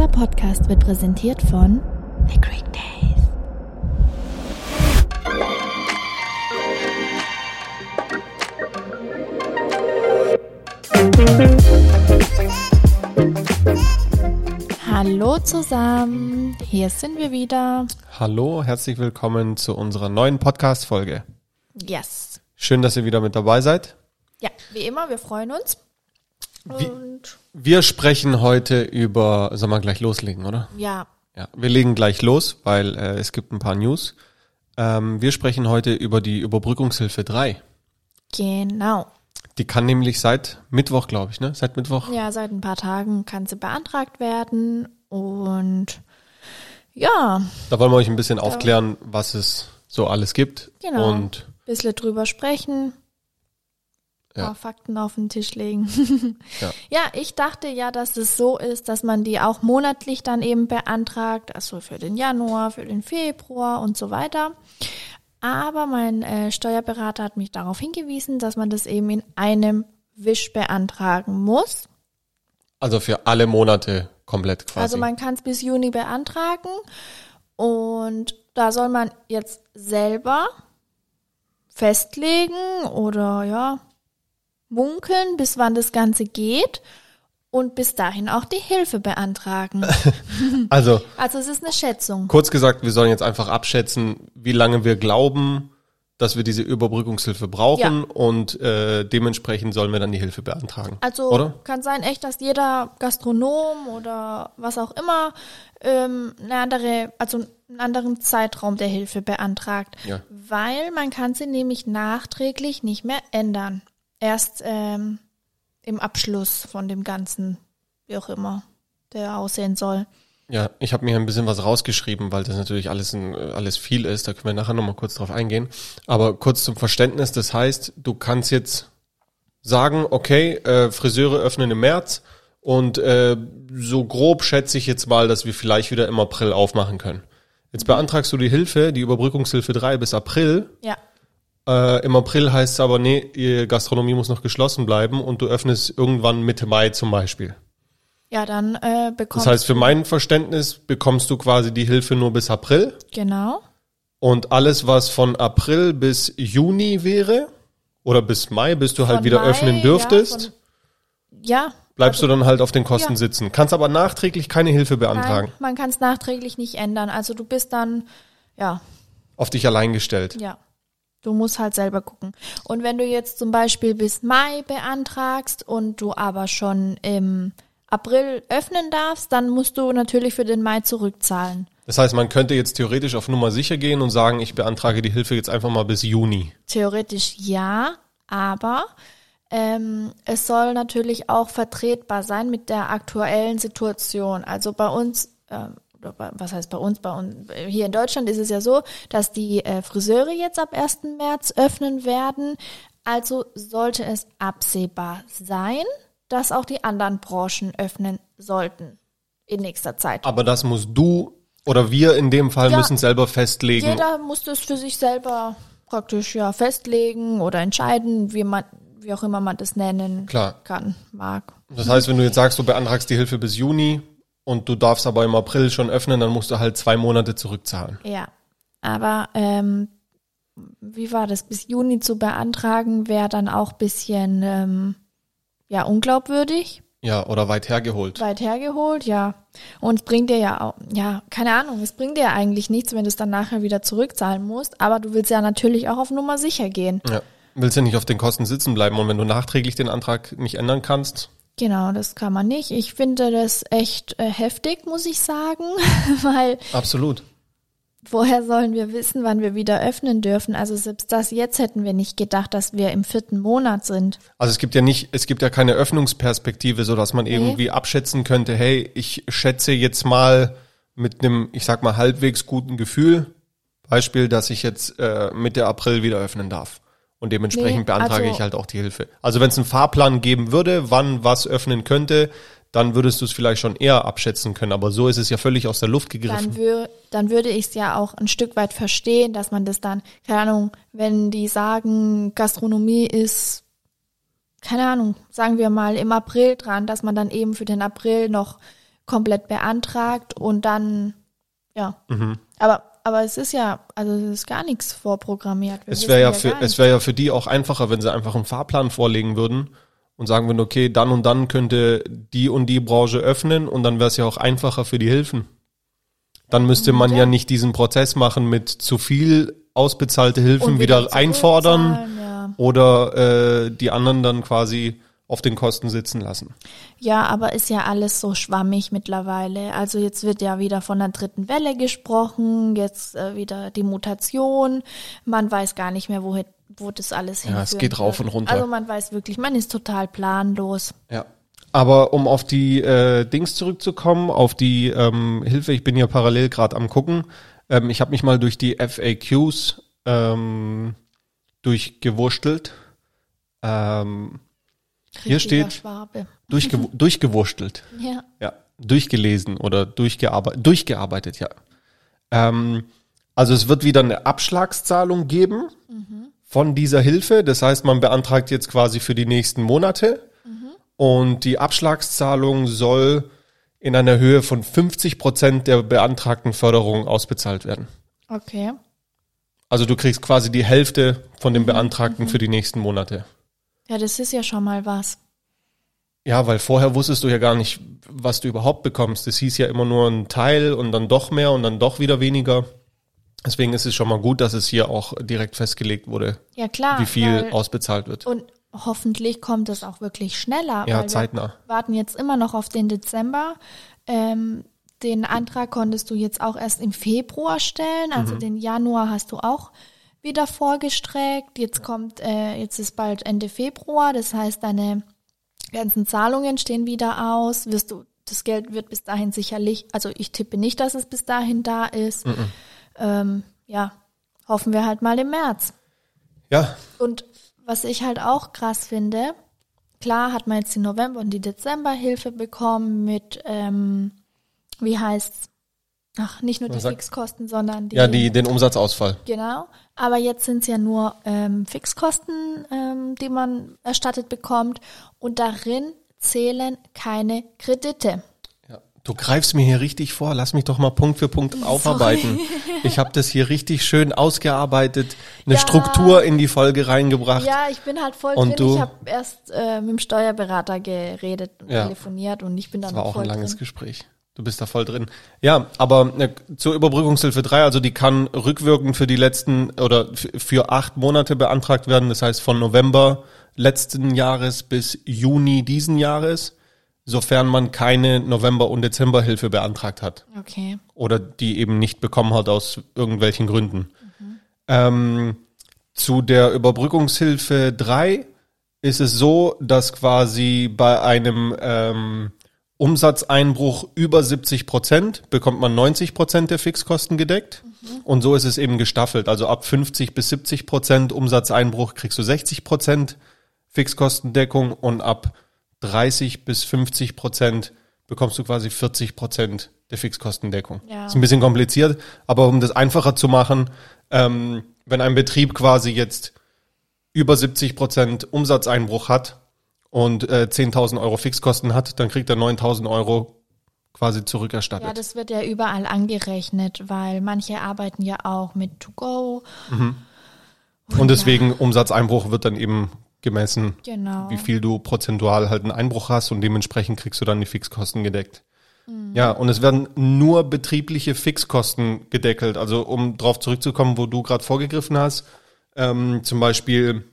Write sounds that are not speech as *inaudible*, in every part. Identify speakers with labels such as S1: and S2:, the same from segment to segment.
S1: Dieser Podcast wird präsentiert von The Greek Days. Hallo zusammen, hier sind wir wieder.
S2: Hallo, herzlich willkommen zu unserer neuen Podcast-Folge.
S1: Yes.
S2: Schön, dass ihr wieder mit dabei seid.
S1: Ja, wie immer, wir freuen uns. Und
S2: Wir sprechen heute über, sollen wir gleich loslegen, oder?
S1: ja,
S2: Ja, wir legen gleich los, weil äh, es gibt ein paar News. Ähm, wir sprechen heute über die Überbrückungshilfe 3.
S1: genau.
S2: Die kann nämlich seit Mittwoch, glaube ich, ne? Seit Mittwoch.
S1: Ja, seit ein paar Tagen kann sie beantragt werden und ja,
S2: Da wollen wir euch ein bisschen aufklären, was es so alles gibt.
S1: Genau.
S2: Und
S1: ein bisschen drüber sprechen,
S2: Ja.
S1: Fakten auf den Tisch legen.
S2: Ja. *laughs*
S1: ja, ich dachte ja, dass es so ist, dass man die auch monatlich dann eben beantragt, also für den Januar, für den Februar und so weiter. Aber mein äh, Steuerberater hat mich darauf hingewiesen, dass man das eben in einem Wisch beantragen muss.
S2: also für alle Monate komplett quasi.
S1: Also man kann es bis Juni beantragen und da soll man jetzt selber festlegen oder ja munkeln, bis wann das Ganze geht und bis dahin auch die Hilfe beantragen. *laughs*
S2: also
S1: Also es ist eine Schätzung.
S2: Kurz gesagt, wir sollen jetzt einfach abschätzen, wie lange wir glauben, dass wir diese Überbrückungshilfe brauchen und äh, dementsprechend sollen wir dann die Hilfe beantragen.
S1: Also
S2: Oder?
S1: kann sein echt, dass jeder Gastronom oder was auch immer ähm, eine andere, also einen anderen Zeitraum der Hilfe beantragt,
S2: Ja.
S1: weil man kann sie nämlich nachträglich nicht mehr ändern. Erst ähm, im Abschluss von dem Ganzen, wie auch immer der aussehen soll.
S2: Ja, ich habe mir ein bisschen was rausgeschrieben, weil das natürlich alles ein, alles viel ist. Da können wir nachher nochmal kurz drauf eingehen. Aber kurz zum Verständnis, das heißt, du kannst jetzt sagen, okay, äh, Friseure öffnen im März und äh, so grob schätze ich jetzt mal, dass wir vielleicht wieder im April aufmachen können. Jetzt beantragst du die Hilfe, die Überbrückungshilfe 3 bis April
S1: Ja,
S2: Äh, Im April heißt es aber, nee, die Gastronomie muss noch geschlossen bleiben und du öffnest irgendwann Mitte Mai zum Beispiel.
S1: ja, dann äh, bekommst
S2: Das heißt, für mein Verständnis bekommst du quasi die Hilfe nur bis April
S1: genau.
S2: und alles, was von April bis Juni wäre oder bis Mai, bis du halt
S1: Von
S2: wieder
S1: Mai,
S2: öffnen dürftest,
S1: Ja, von, ja
S2: bleibst du dann halt auf den Kosten
S1: Ja.
S2: sitzen. Kannst aber nachträglich keine Hilfe beantragen.
S1: nein, man kann es nachträglich nicht ändern. Also du bist dann, ja,
S2: Auf dich allein gestellt.
S1: Ja. Du musst halt selber gucken. Und wenn du jetzt zum Beispiel bis Mai beantragst und du aber schon im April öffnen darfst, dann musst du natürlich für den Mai zurückzahlen.
S2: Das heißt, man könnte jetzt theoretisch auf Nummer sicher gehen und sagen, ich beantrage die Hilfe jetzt einfach mal bis Juni.
S1: Theoretisch ja, aber ähm, es soll natürlich auch vertretbar sein mit der aktuellen Situation. Also bei uns, ähm, was heißt bei uns, bei uns, hier in Deutschland ist es ja so, dass die äh, Friseure jetzt ab 1. März öffnen werden. Also sollte es absehbar sein, dass auch die anderen Branchen öffnen sollten in nächster Zeit.
S2: Aber das musst du oder wir in dem Fall
S1: Ja.
S2: müssen selber festlegen.
S1: Jeder muss das für sich selber praktisch ja festlegen oder entscheiden, wie man, wie auch immer man das nennen
S2: Klar.
S1: kann, mag.
S2: Das heißt, wenn du jetzt sagst, du beantragst die Hilfe bis Juni und du darfst aber im April schon öffnen, dann musst du halt zwei Monate zurückzahlen.
S1: Ja, aber ähm, wie war das? Bis Juni zu beantragen wäre dann auch bisschen ähm, ja unglaubwürdig,
S2: Ja, oder weit hergeholt.
S1: weit hergeholt, ja. Und es bringt dir ja auch, ja, keine Ahnung, es bringt dir ja eigentlich nichts, wenn du es dann nachher wieder zurückzahlen musst. Aber du willst ja natürlich auch auf Nummer sicher gehen.
S2: Ja. Willst ja nicht auf den Kosten sitzen bleiben und wenn du nachträglich den Antrag nicht ändern kannst,
S1: Genau, das kann man nicht. Ich finde das echt äh, heftig, muss ich sagen, *laughs* weil
S2: absolut.
S1: woher sollen wir wissen, wann wir wieder öffnen dürfen? Also selbst das jetzt hätten wir nicht gedacht, dass wir im vierten Monat sind.
S2: Also es gibt ja nicht, es gibt ja keine Öffnungsperspektive, so dass man irgendwie abschätzen könnte, hey, ich schätze jetzt mal mit einem, ich sag mal, halbwegs guten Gefühl, Beispiel, dass ich jetzt äh, Mitte April wieder öffnen darf. Und dementsprechend
S1: Nee,
S2: beantrage
S1: also-
S2: ich halt auch die Hilfe. Also wenn es einen Fahrplan geben würde, wann was öffnen könnte, dann würdest du es vielleicht schon eher abschätzen können. Aber so ist es ja völlig aus der Luft gegriffen.
S1: Dann, wür dann würde ich es ja auch ein Stück weit verstehen, dass man das dann, keine Ahnung, wenn die sagen, Gastronomie ist, keine Ahnung, sagen wir mal im April dran, dass man dann eben für den April noch komplett beantragt und dann, ja.
S2: Mhm.
S1: Aber, aber es ist ja, also es ist gar nichts vorprogrammiert. Wir
S2: Es wäre ja, für, es wäre ja für die auch einfacher, wenn sie einfach einen Fahrplan vorlegen würden und sagen würden, okay, dann und dann könnte die und die Branche öffnen und dann wäre es ja auch einfacher für die Hilfen. Dann müsste man ja,
S1: Ja.
S2: nicht diesen Prozess machen mit zu viel ausbezahlte Hilfen
S1: Und
S2: wieder, einfordern
S1: Ja.
S2: oder äh, die anderen dann quasi auf den Kosten sitzen lassen.
S1: ja, aber ist ja alles so schwammig mittlerweile. Also jetzt wird ja wieder von der dritten Welle gesprochen, jetzt äh, wieder die Mutation. Man weiß gar nicht mehr, wohin, wo das alles
S2: Ja, es geht rauf und runter.
S1: Also man weiß wirklich, man ist total planlos.
S2: Ja. Aber um auf die äh, Dings zurückzukommen, auf die ähm, Hilfe, ich bin ja parallel gerade am gucken. Ähm, ich habe mich mal durch die FAQs ähm, durchgewurstelt. Ähm, Hier steht-
S1: Schwabe.
S2: durchgew *laughs* durchgewurstelt.
S1: Ja.
S2: Ja, durchgelesen oder durchgearbeitet, durchgearbeitet, ja. Ähm, also es wird wieder eine Abschlagszahlung geben von dieser Hilfe. Das heißt, man beantragt jetzt quasi für die nächsten Monate und die Abschlagszahlung soll in einer Höhe von 50 Prozent der beantragten Förderung ausbezahlt werden.
S1: Okay.
S2: Also du kriegst quasi die Hälfte von dem Beantragten für die nächsten Monate.
S1: Ja, das ist ja schon mal was.
S2: Ja, weil vorher wusstest du ja gar nicht, was du überhaupt bekommst. Es hieß ja immer nur ein Teil und dann doch mehr und dann doch wieder weniger. Deswegen ist es schon mal gut, dass es hier auch direkt festgelegt wurde,
S1: Ja, klar.
S2: wie viel ausbezahlt wird.
S1: Und hoffentlich kommt es auch wirklich schneller.
S2: Ja,
S1: weil wir
S2: zeitnah.
S1: warten jetzt immer noch auf den Dezember. Ähm, den Antrag konntest du jetzt auch erst im Februar stellen. Also
S2: Mhm.
S1: den Januar hast du auch wieder vorgestreckt. Jetzt kommt, äh, jetzt ist bald Ende Februar. Das heißt, deine ganzen Zahlungen stehen wieder aus. Wirst du, das Geld wird bis dahin sicherlich, also ich tippe nicht, dass es bis dahin da ist.
S2: Mhm.
S1: Ähm, ja, hoffen wir halt mal im März.
S2: Ja,
S1: Und was ich halt auch krass finde, klar hat man jetzt die November- und die Dezemberhilfe bekommen mit, ähm, wie heißt's? Ach, nicht nur die
S2: sagt-
S1: Fixkosten, sondern die,
S2: ja, die, den Umsatzausfall.
S1: Genau. Aber jetzt sind es ja nur ähm, Fixkosten, ähm, die man erstattet bekommt. Und darin zählen keine Kredite.
S2: Ja. Du greifst mir hier richtig vor. Lass mich doch mal Punkt für Punkt aufarbeiten. Ich habe das hier richtig schön ausgearbeitet, eine
S1: Ja.
S2: Struktur in die Folge reingebracht.
S1: Ja, ich bin halt voll
S2: Und
S1: drin.
S2: du?
S1: Ich habe erst äh, mit dem Steuerberater geredet und
S2: Ja.
S1: telefoniert und ich bin dann
S2: Das war auch
S1: voll
S2: ein langes
S1: drin.
S2: Gespräch. Du bist da voll drin. Ja, aber äh, zur Überbrückungshilfe 3, also die kann rückwirkend für die letzten oder für acht Monate beantragt werden. Das heißt von November letzten Jahres bis Juni diesen Jahres, sofern man keine November- und Dezemberhilfe beantragt hat
S1: Okay.
S2: oder die eben nicht bekommen hat aus irgendwelchen Gründen. Ähm, zu der Überbrückungshilfe 3 ist es so, dass quasi bei einem ähm, Umsatzeinbruch über 70 Prozent bekommt man 90 Prozent der Fixkosten gedeckt. Und so ist es eben gestaffelt. Also ab 50 bis 70 Prozent Umsatzeinbruch kriegst du 60 Prozent Fixkostendeckung und ab 30 bis 50 Prozent bekommst du quasi 40 Prozent der Fixkostendeckung.
S1: Ja.
S2: Ist ein bisschen kompliziert, aber um das einfacher zu machen, ähm, wenn ein Betrieb quasi jetzt über 70 Prozent Umsatzeinbruch hat und äh, 10.000 Euro Fixkosten hat, dann kriegt er 9.000 Euro quasi zurückerstattet.
S1: Ja, das wird ja überall angerechnet, weil manche arbeiten ja auch mit To-Go.
S2: und deswegen Umsatzeinbruch wird dann eben gemessen,
S1: Genau.
S2: wie viel du prozentual halt einen Einbruch hast und dementsprechend kriegst du dann die Fixkosten gedeckt. Ja, und es werden nur betriebliche Fixkosten gedeckelt. Also um drauf zurückzukommen, wo du gerade vorgegriffen hast, ähm, zum Beispiel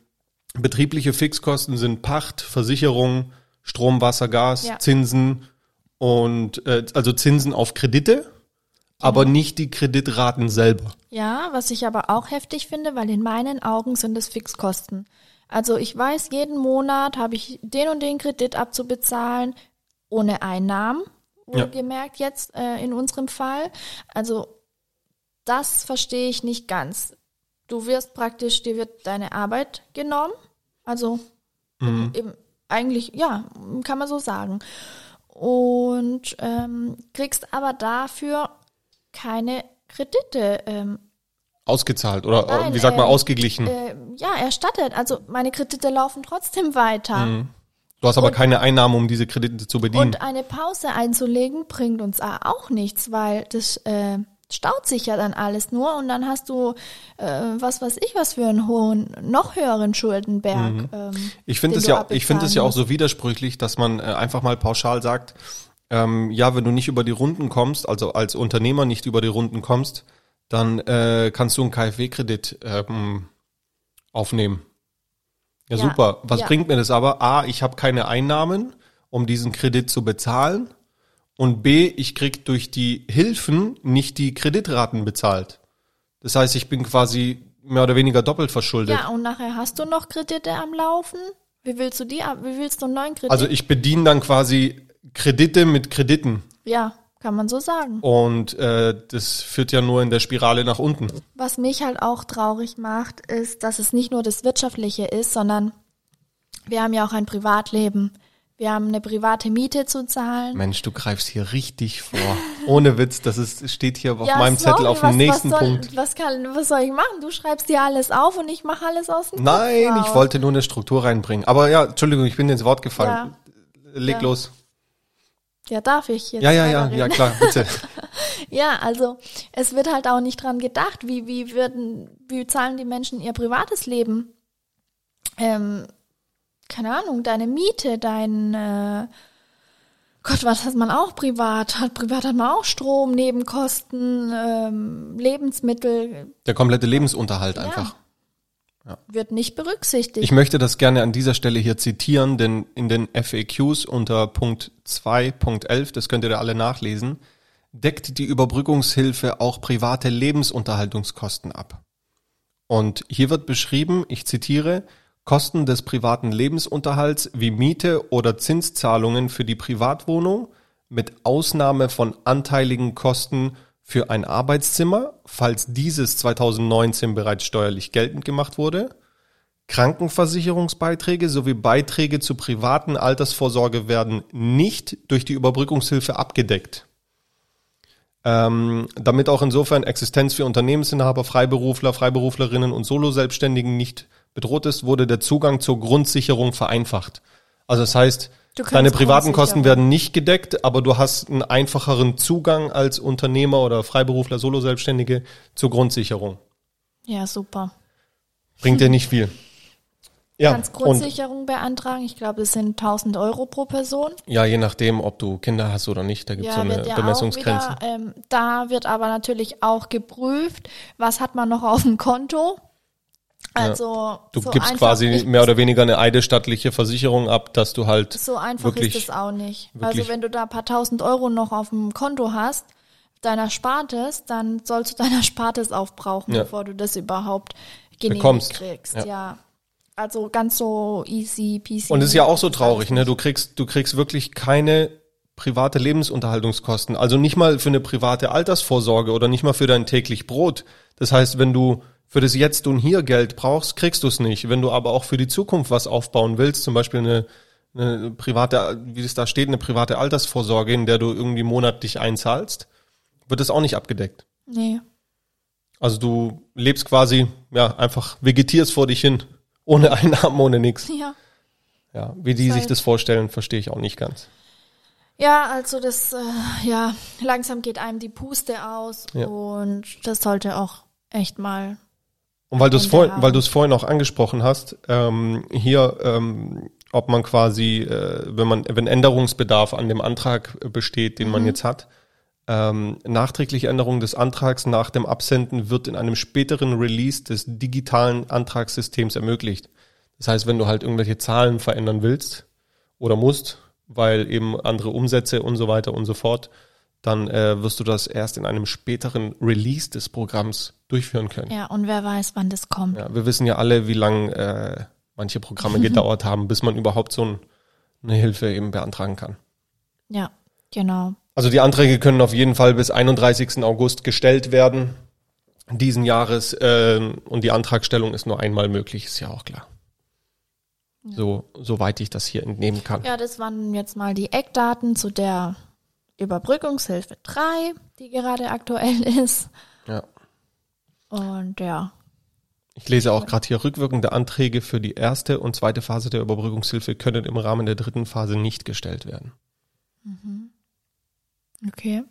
S2: betriebliche Fixkosten sind Pacht, Versicherung, Strom, Wasser, Gas,
S1: Ja.
S2: Zinsen und äh, also Zinsen auf Kredite, aber nicht die Kreditraten selber.
S1: Ja, was ich aber auch heftig finde, weil in meinen Augen sind es Fixkosten. Also ich weiß, jeden Monat habe ich den und den Kredit abzubezahlen, ohne Einnahmen,
S2: Ja.
S1: wohlgemerkt jetzt äh, in unserem Fall. Also das verstehe ich nicht ganz. Du wirst praktisch, dir wird deine Arbeit genommen, also eben eigentlich, ja, kann man so sagen. Und ähm, kriegst aber dafür keine Kredite ähm,
S2: Ausgezahlt oder äh,
S1: Nein,
S2: wie sagt man
S1: ähm,
S2: ausgeglichen.
S1: äh, ja, erstattet. Also meine Kredite laufen trotzdem weiter.
S2: Mhm. Du hast aber
S1: Und-
S2: keine Einnahmen, um diese Kredite zu bedienen.
S1: Und eine Pause einzulegen bringt uns auch nichts, weil das äh, staut sich ja dann alles nur und dann hast du äh, was weiß ich was für einen hohen, noch höheren Schuldenberg. Ähm,
S2: Mhm. Ich finde es ja, ich finde es ja auch so widersprüchlich, dass man äh, einfach mal pauschal sagt, ähm, ja, wenn du nicht über die Runden kommst, also als Unternehmer nicht über die Runden kommst, dann äh, kannst du einen KfW-Kredit ähm, aufnehmen. Ja,
S1: Ja,
S2: super. Was
S1: ja.
S2: bringt mir das aber? A, ich habe keine Einnahmen, um diesen Kredit zu bezahlen. Und B, ich krieg durch die Hilfen nicht die Kreditraten bezahlt. Das heißt, ich bin quasi mehr oder weniger doppelt verschuldet.
S1: Ja, und nachher hast du noch Kredite am Laufen. Wie willst du die? Wie willst du einen neuen Kredit?
S2: Also ich bediene dann quasi Kredite mit Krediten.
S1: ja, kann man so sagen.
S2: Und äh, das führt ja nur in der Spirale nach unten.
S1: Was mich halt auch traurig macht, ist, dass es nicht nur das Wirtschaftliche ist, sondern wir haben ja auch ein Privatleben. Wir haben eine private Miete zu zahlen.
S2: Mensch, du greifst hier richtig vor. Ohne Witz, das ist, steht hier auf
S1: Ja,
S2: meinem
S1: sorry,
S2: Zettel auf
S1: was,
S2: dem nächsten
S1: was soll,
S2: Punkt.
S1: Was, kann, was soll ich machen? Du schreibst dir alles auf und ich mache alles aus dem
S2: Nein,
S1: Kopf
S2: ich wollte nur eine Struktur reinbringen. Aber ja, Entschuldigung, ich bin ins Wort gefallen. Leg
S1: Ja.
S2: los.
S1: Ja, darf ich jetzt?
S2: Ja, ja, ja, ja, klar, bitte. *laughs*
S1: Ja, also es wird halt auch nicht dran gedacht, wie, wie würden, wie zahlen die Menschen ihr privates Leben? Ähm, keine Ahnung, deine Miete, dein äh, Gott, was hat man auch privat? Hat privat hat man auch Strom, Nebenkosten, ähm, Lebensmittel,
S2: Der komplette Lebensunterhalt einfach.
S1: wird nicht berücksichtigt.
S2: Ich möchte das gerne an dieser Stelle hier zitieren, denn in den FAQs unter Punkt 2.11, das könnt ihr da alle nachlesen, deckt die Überbrückungshilfe auch private Lebensunterhaltungskosten ab. Und hier wird beschrieben, ich zitiere, Kosten des privaten Lebensunterhalts wie Miete oder Zinszahlungen für die Privatwohnung mit Ausnahme von anteiligen Kosten für ein Arbeitszimmer, falls dieses 2019 bereits steuerlich geltend gemacht wurde, Krankenversicherungsbeiträge sowie Beiträge zur privaten Altersvorsorge werden nicht durch die Überbrückungshilfe abgedeckt. Ähm, damit auch insofern Existenz für Unternehmensinhaber, Freiberufler, Freiberuflerinnen und Soloselbstständigen nicht bedroht ist, wurde der Zugang zur Grundsicherung vereinfacht. Also das heißt, deine privaten Kosten werden nicht gedeckt, aber du hast einen einfacheren Zugang als Unternehmer oder Freiberufler, Soloselbstständige zur Grundsicherung.
S1: ja, super.
S2: Bringt dir nicht viel.
S1: Du *laughs*
S2: Ja,
S1: kannst
S2: und
S1: Grundsicherung beantragen. Ich glaube, es sind 1000 Euro pro Person.
S2: ja, je nachdem, ob du Kinder hast oder nicht, da gibt es so eine
S1: ja
S2: Bemessungsgrenze.
S1: Wieder, ähm, da wird aber natürlich auch geprüft, was hat man noch auf dem Konto. Also
S2: Du
S1: so
S2: gibst
S1: einfach
S2: quasi mehr oder weniger eine eidesstattliche Versicherung ab, dass du halt
S1: So einfach
S2: wirklich,
S1: ist es auch nicht. Also wenn du da ein paar tausend Euro noch auf dem Konto hast, deiner Spartes, dann sollst du *laughs* deiner Spartes aufbrauchen,
S2: Ja.
S1: bevor du das überhaupt genehmigt
S2: Bekommst.
S1: kriegst.
S2: Ja.
S1: Ja. Also ganz so easy peasy.
S2: Und es ist ja auch so traurig, ne? Du kriegst, du kriegst wirklich keine private Lebensunterhaltungskosten. Also nicht mal für eine private Altersvorsorge oder nicht mal für dein täglich Brot. Das heißt, wenn du für das Jetzt und Hier Geld brauchst, kriegst du es nicht. Wenn du aber auch für die Zukunft was aufbauen willst, zum Beispiel eine, eine private, wie es da steht, eine private Altersvorsorge, in der du irgendwie monatlich einzahlst, wird das auch nicht abgedeckt.
S1: Nee.
S2: Also du lebst quasi, ja, einfach vegetierst vor dich hin, ohne *laughs* Einnahmen, ohne nix.
S1: Ja.
S2: Ja, wie die
S1: Ist
S2: sich das vorstellen, verstehe ich auch nicht ganz.
S1: Ja, also das, äh, ja, langsam geht einem die Puste aus
S2: Ja.
S1: und das sollte auch echt mal.
S2: Und weil du es vorhin, weil du es vorhin auch angesprochen hast, ähm, hier, ähm, ob man quasi, äh, wenn man, wenn Änderungsbedarf an dem Antrag besteht, den man
S1: Mhm.
S2: jetzt hat, ähm, nachträgliche Änderung des Antrags nach dem Absenden wird in einem späteren Release des digitalen Antragssystems ermöglicht. Das heißt, wenn du halt irgendwelche Zahlen verändern willst oder musst, weil eben andere Umsätze und so weiter und so fort, dann äh, wirst du das erst in einem späteren Release des Programms durchführen können.
S1: Ja, und wer weiß, wann das kommt.
S2: Ja, wir wissen ja alle, wie lang äh, manche Programme *laughs* gedauert haben, bis man überhaupt so ein, eine Hilfe eben beantragen kann.
S1: Ja, genau.
S2: Also die Anträge können auf jeden Fall bis 31. August gestellt werden diesen Jahres äh, und die Antragstellung ist nur einmal möglich, ist ja auch klar. So, soweit ich das hier entnehmen kann.
S1: Ja, das waren jetzt mal die Eckdaten zu der Überbrückungshilfe 3, die gerade aktuell *laughs* ist.
S2: Ja.
S1: Und ja,
S2: Ich lese auch gerade hier, rückwirkende Anträge für die erste und zweite Phase der Überbrückungshilfe können im Rahmen der dritten Phase nicht gestellt werden.
S1: Okay.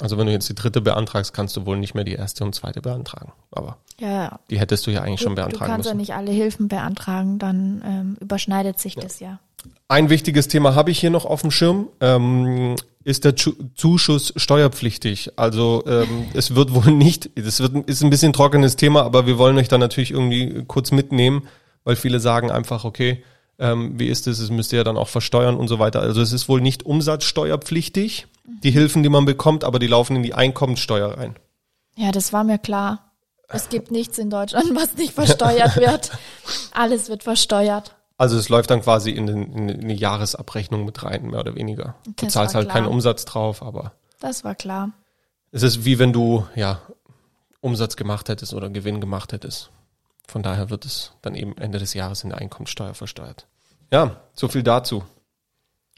S2: Also wenn du jetzt die dritte beantragst, kannst du wohl nicht mehr die erste und zweite beantragen. Aber
S1: Ja, ja.
S2: die hättest du ja eigentlich schon
S1: Gut, du
S2: beantragen
S1: kannst ja
S2: müssen.
S1: nicht alle Hilfen beantragen, dann ähm, überschneidet sich das ja.
S2: Ein wichtiges Thema habe ich hier noch auf dem Schirm. Ähm, ist der Zu- Zuschuss steuerpflichtig? Also ähm, es wird wohl nicht, das wird, ist ein bisschen trockenes Thema, aber wir wollen euch da natürlich irgendwie kurz mitnehmen, weil viele sagen einfach, okay, ähm, wie ist es, es müsst ihr ja dann auch versteuern und so weiter. Also es ist wohl nicht umsatzsteuerpflichtig, die Hilfen, die man bekommt, aber die laufen in die Einkommenssteuer rein.
S1: Ja, das war mir klar. Es gibt nichts in Deutschland, was nicht versteuert wird. *laughs* Alles wird versteuert.
S2: Also es läuft dann quasi in, den, in eine Jahresabrechnung mit rein, mehr oder weniger. Du
S1: Das
S2: zahlst
S1: war
S2: halt
S1: klar.
S2: keinen Umsatz drauf, aber
S1: Das war klar.
S2: Es ist wie wenn du, ja, Umsatz gemacht hättest oder Gewinn gemacht hättest. Von daher wird es dann eben Ende des Jahres in der Einkommensteuer versteuert. Ja, so viel dazu.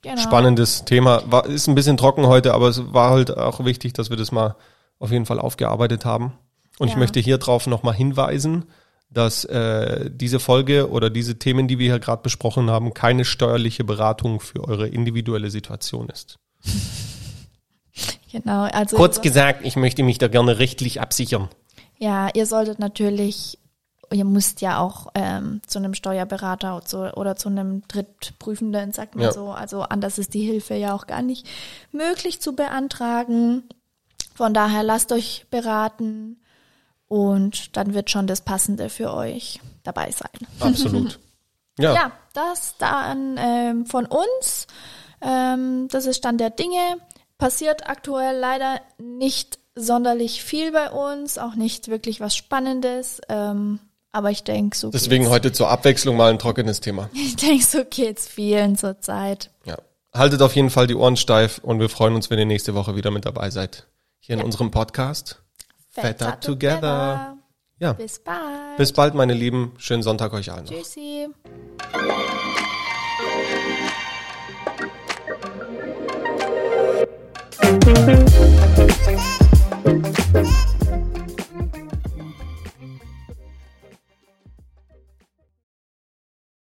S1: Genau.
S2: Spannendes Thema. War, ist ein bisschen trocken heute, aber es war halt auch wichtig, dass wir das mal auf jeden Fall aufgearbeitet haben. Und ich
S1: Ja.
S2: möchte hier drauf nochmal hinweisen, dass äh, diese Folge oder diese Themen, die wir hier gerade besprochen haben, keine steuerliche Beratung für eure individuelle Situation ist.
S1: Genau. Also
S2: Kurz gesagt, ich möchte mich da gerne rechtlich absichern.
S1: Ja, ihr solltet natürlich, ihr müsst ja auch ähm, zu einem Steuerberater oder zu, oder zu einem Drittprüfenden, sagt man
S2: Ja.
S1: so. Also anders ist die Hilfe ja auch gar nicht möglich zu beantragen. Von daher lasst euch beraten und dann wird schon das Passende für euch dabei sein.
S2: Absolut. *laughs* Ja,
S1: Ja, das dann ähm, von uns. Ähm, das ist Stand der Dinge. Passiert aktuell leider nicht sonderlich viel bei uns, auch nicht wirklich was Spannendes. Ähm, aber ich denke, so
S2: deswegen
S1: geht's.
S2: heute zur Abwechslung mal ein trockenes Thema. *laughs*
S1: Ich denke, so geht's vielen zurzeit.
S2: Ja. Haltet auf jeden Fall die Ohren steif und wir freuen uns, wenn ihr nächste Woche wieder mit dabei seid. Hier in unserem Podcast. Better together. Ja.
S1: Bis bald.
S2: Bis bald, meine Lieben. Schönen Sonntag euch allen. noch.
S1: Tschüssi.
S3: Thank